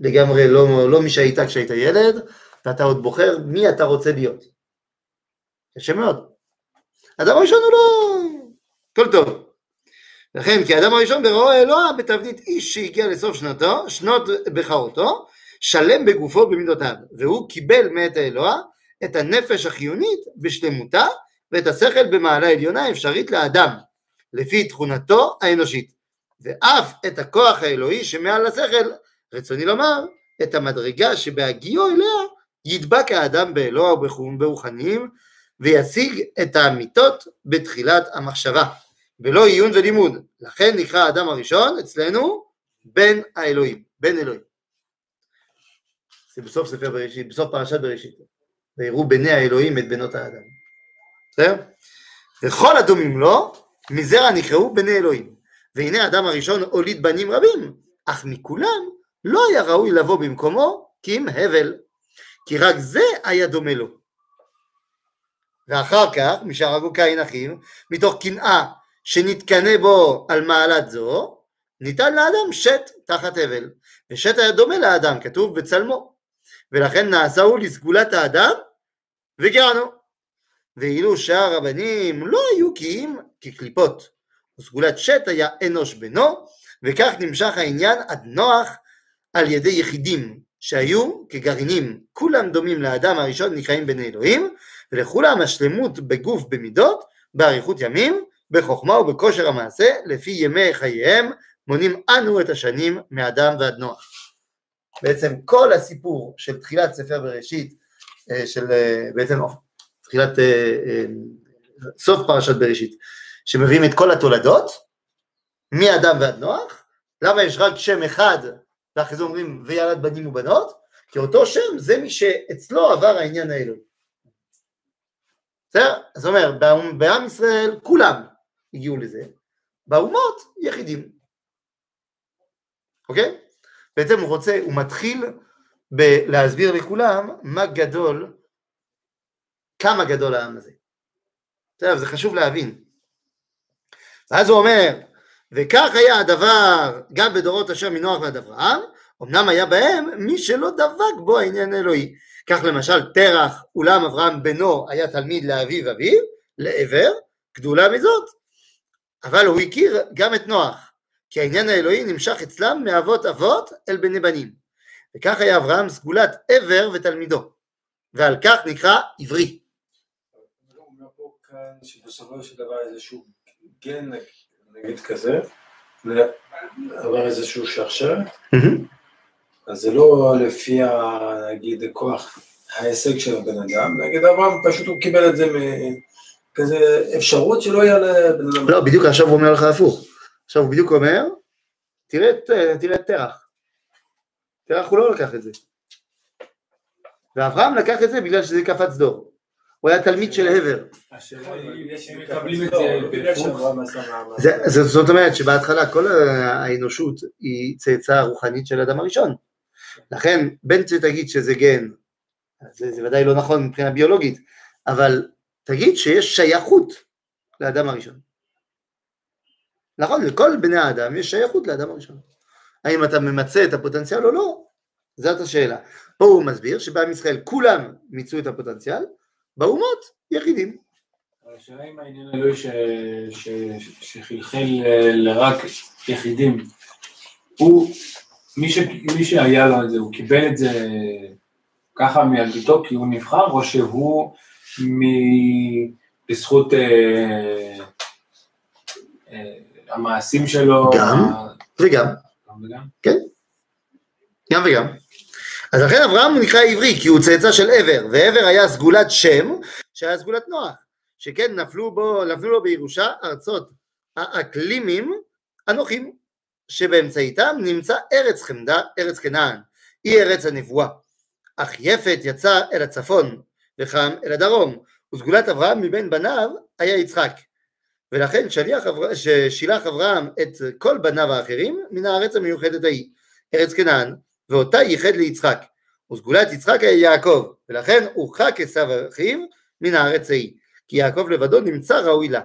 Speaker 1: לגמרי לא, לא מי שהיית כשהיית ילד, ואתה עוד בוחר מי אתה רוצה להיות. קשה מאוד. אדם הראשון הוא לא... הכל טוב. לכן, כי האדם הראשון בראו אלוה בתבנית איש שהגיע לסוף שנתו, שנות בחרותו, שלם בגופו ובמידותיו, והוא קיבל מאת האלוה את הנפש החיונית בשלמותה, ואת השכל במעלה עליונה אפשרית לאדם, לפי תכונתו האנושית, ואף את הכוח האלוהי שמעל השכל, רצוני לומר, את המדרגה שבהגיעו אליה ידבק האדם באלוה וברוחניים וישיג את האמיתות בתחילת המחשבה, ולא עיון ולימוד. לכן נקרא האדם הראשון אצלנו בן האלוהים, בן אלוהים. זה בסוף ספר בראשית, בסוף פרשת בראשית. ויראו בני האלוהים את בנות האדם. בסדר? וכל הדומים לו, מזרע נקראו בני אלוהים. והנה האדם הראשון הוליד בנים רבים, אך מכולם לא היה ראוי לבוא במקומו כי אם הבל, כי רק זה היה דומה לו. ואחר כך, משהרגו קין אחיו, מתוך קנאה שנתקנא בו על מעלת זו, ניתן לאדם שת תחת הבל, ושת היה דומה לאדם, כתוב בצלמו, ולכן נעשהו לסגולת האדם וגרענו. ואילו שאר הבנים לא היו כי אם כקליפות, וסגולת שת היה אנוש בנו, וכך נמשך העניין עד נוח על ידי יחידים שהיו כגרעינים, כולם דומים לאדם הראשון נקראים בני אלוהים, ולכולם השלמות בגוף במידות, באריכות ימים, בחוכמה ובכושר המעשה, לפי ימי חייהם, מונים אנו את השנים מאדם ועד נוח. בעצם כל הסיפור של תחילת ספר בראשית, אה, של אה, בעצם תחילת, אה, סוף פרשת בראשית, שמביאים את כל התולדות, מאדם ועד נוח, למה יש רק שם אחד, ואחרי זה אומרים וילד בנים ובנות? כי אותו שם זה מי שאצלו עבר העניין האלוהי. בסדר? אז הוא אומר, בעם ישראל כולם הגיעו לזה, באומות יחידים. אוקיי? בעצם הוא רוצה, הוא מתחיל להסביר לכולם מה גדול, כמה גדול העם הזה. בסדר, זה חשוב להבין. ואז הוא אומר, וכך היה הדבר גם בדורות אשר מנוח ועד אברהם, אמנם היה בהם מי שלא דבק בו העניין האלוהי. כך למשל תרח, אולם אברהם בנו היה תלמיד לאביו אביו, לעבר, גדולה מזאת. אבל הוא הכיר גם את נוח, כי העניין האלוהי נמשך אצלם מאבות אבות אל בני בנים. וכך היה אברהם סגולת עבר ותלמידו, ועל כך נקרא עברי.
Speaker 2: הוא אומר פה כאן שבסופו של דבר איזשהו גן נגיד כזה, עבר איזשהו שרשרת, אז זה לא לפי, נגיד, כוח ההישג של הבן אדם, נגיד אברהם פשוט הוא קיבל את זה מכזה אפשרות שלא יהיה לבן אדם.
Speaker 1: לא, בדיוק עכשיו הוא אומר לך הפוך. עכשיו הוא בדיוק אומר, תראה את תרח. תרח הוא לא לקח את זה. ואברהם לקח את זה בגלל שזה קפץ דור. הוא היה תלמיד של הבר. זאת אומרת שבהתחלה כל האנושות היא צאצא רוחנית של האדם הראשון. לכן בין שתגיד שזה גן, זה, זה ודאי לא נכון מבחינה ביולוגית, אבל תגיד שיש שייכות לאדם הראשון. נכון, לכל בני האדם יש שייכות לאדם הראשון. האם אתה ממצה את הפוטנציאל או לא? זאת השאלה. פה הוא מסביר שבעם ישראל כולם מיצו את הפוטנציאל, באומות יחידים.
Speaker 5: השאלה אם העניין אלוהי ש- ש- שחלחל אה, לרק יחידים, הוא, מי ש- מי שהיה לו את זה, הוא קיבל את זה ככה מילדותו כי הוא נבחר, או שהוא מ- בזכות אה, אה, המעשים שלו?
Speaker 1: גם.
Speaker 5: ה-
Speaker 1: וגם,
Speaker 5: גם וגם?
Speaker 1: גם וגם. אז לכן אברהם הוא נקרא עברי, כי הוא צאצא של עבר, ועבר היה סגולת שם, שהיה סגולת נוח, שכן נפלו, בו, נפלו לו בירושה ארצות האקלימים הנוחים, שבאמצעיתם נמצא ארץ חמדה, ארץ כנען, היא ארץ הנבואה. אך יפת יצא אל הצפון, וחם אל הדרום, וסגולת אברהם מבין בניו היה יצחק. ולכן שליח. ששילח אברהם את כל בניו האחרים מן הארץ המיוחדת ההיא, ארץ כנען, ואותה ייחד ליצחק. וסגולת יצחק היה יעקב, ולכן הורחק עשיו אחיו מן הארץ ההיא, כי יעקב לבדו נמצא ראוי לה.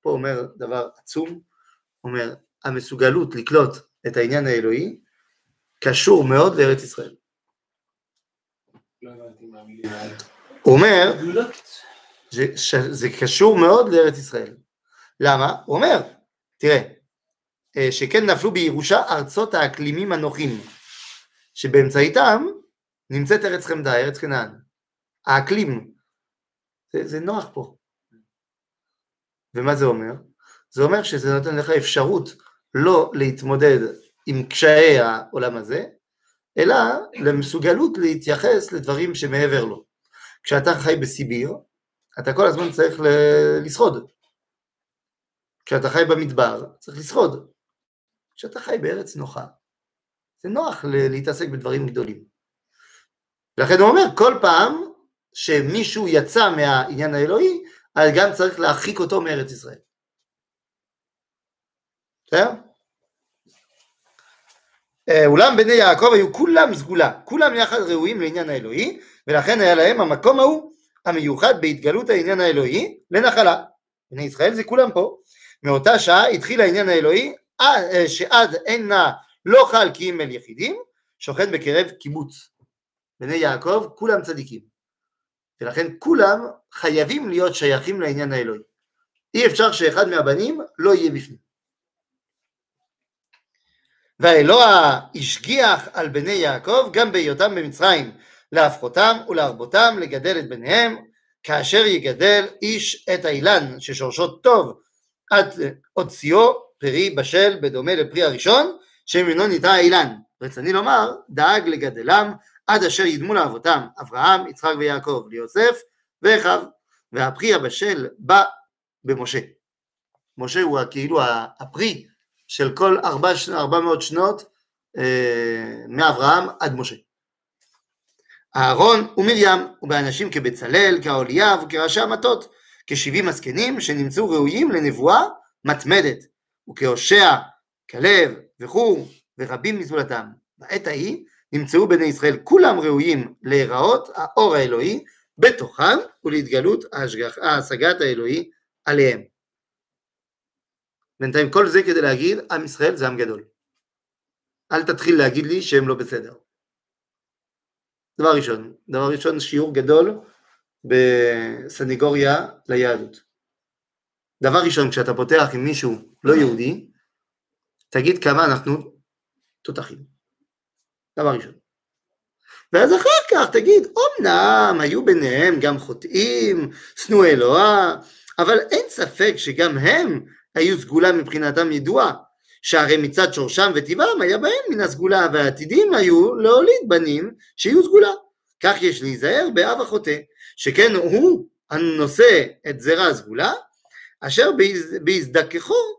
Speaker 1: פה אומר דבר עצום, אומר המסוגלות לקלוט את העניין האלוהי קשור מאוד לארץ ישראל.
Speaker 5: לא הבנתי מה המילים האלה.
Speaker 1: הוא אומר
Speaker 3: גדולות.
Speaker 1: זה, ש, זה קשור מאוד לארץ ישראל. למה? הוא אומר, תראה, אה, שכן נפלו בירושה ארצות האקלימים הנוחים, שבאמצעיתם נמצאת ארץ חמדה, ארץ כנען. האקלים, זה, זה נוח פה. ומה זה אומר? זה אומר שזה נותן לך אפשרות לא להתמודד עם קשיי העולם הזה, אלא למסוגלות להתייחס לדברים שמעבר לו. כשאתה חי בסיביר, אתה כל הזמן צריך ל- לשרוד. כשאתה חי במדבר, צריך לשרוד. כשאתה חי בארץ נוחה, זה נוח ל- להתעסק בדברים גדולים. לכן הוא אומר, כל פעם שמישהו יצא מהעניין האלוהי, אז גם צריך להרחיק אותו מארץ ישראל. בסדר? אה, אולם בני יעקב היו כולם סגולה, כולם יחד ראויים לעניין האלוהי, ולכן היה להם המקום ההוא המיוחד בהתגלות העניין האלוהי לנחלה. בני ישראל זה כולם פה. מאותה שעה התחיל העניין האלוהי, עד- אה, שעד אינה לא חל כי אם אל יחידים, שוכן בקרב קיבוץ. בני יעקב כולם צדיקים. ולכן כולם חייבים להיות שייכים לעניין האלוהי. אי אפשר שאחד מהבנים לא יהיה בפנים. והאלוה השגיח על בני יעקב גם בהיותם במצרים, להפחותם ולהרבותם לגדל את בניהם, כאשר יגדל איש את האילן ששורשו טוב עד הוציאו פרי בשל בדומה לפרי הראשון שממנו ניטע האילן. רצוני לומר, דאג לגדלם עד אשר ידמו לאבותם אברהם, יצחק ויעקב, ליוסף ואחיו, והפרי הבשל בא במשה. משה הוא כאילו הפרי של כל ארבע, ארבע מאות שנות אה, מאברהם עד משה. אהרון ומרים, ובאנשים כבצלאל, כאוליאב, כראשי המטות, כשבעים הזקנים שנמצאו ראויים לנבואה מתמדת, וכהושע, כלב וכו', ורבים מזולתם. בעת ההיא נמצאו בני ישראל כולם ראויים להיראות האור האלוהי בתוכם ולהתגלות ההשגת האלוהי עליהם. בינתיים כל זה כדי להגיד, עם ישראל זה עם גדול. אל תתחיל להגיד לי שהם לא בסדר. דבר ראשון, דבר ראשון שיעור גדול בסנגוריה ליהדות. דבר ראשון, כשאתה פותח עם מישהו לא יהודי, תגיד כמה אנחנו תותחים. דבר ראשון. ואז אחר כך תגיד, אמנם היו ביניהם גם חוטאים, שנוא אלוה, אבל אין ספק שגם הם היו סגולה מבחינתם ידועה, שהרי מצד שורשם וטבעם היה בהם מן הסגולה, והעתידים היו להוליד בנים שיהיו סגולה. כך יש להיזהר באב החוטא, שכן הוא הנושא את זרע הסגולה, אשר בהזדככו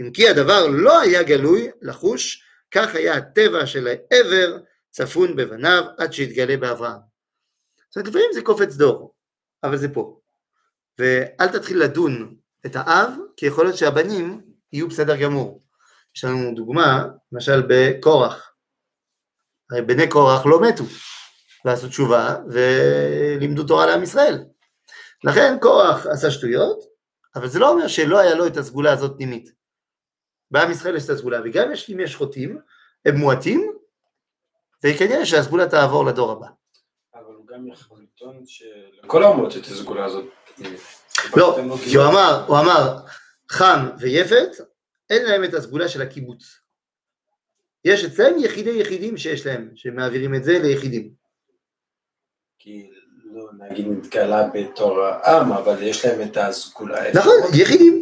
Speaker 1: אם כי הדבר לא היה גלוי לחוש, כך היה הטבע של העבר צפון בבניו עד שהתגלה באברהם. זאת אומרת, לפעמים זה קופץ דור, אבל זה פה. ואל תתחיל לדון את האב, כי יכול להיות שהבנים יהיו בסדר גמור. יש לנו דוגמה, למשל בקורח. הרי בני קורח לא מתו, ועשו תשובה ולימדו תורה לעם ישראל. לכן קורח עשה שטויות, אבל זה לא אומר שלא היה לו את הסגולה הזאת פנימית. בעם ישראל יש את הסגולה, וגם יש, אם יש חוטאים, הם מועטים, וכנראה שהסגולה תעבור לדור הבא.
Speaker 2: אבל הוא גם יכול לטעון שלכל האומות את הסגולה הזאת.
Speaker 1: לא, כי הוא אמר, הוא אמר, חם ויפת, אין להם את הסגולה של הקיבוץ. יש אצלם יחידי יחידים שיש להם, שמעבירים את זה ליחידים.
Speaker 2: כי לא נגיד נתגלה בתור העם, אבל יש להם את הסגולה.
Speaker 1: נכון, יחידים.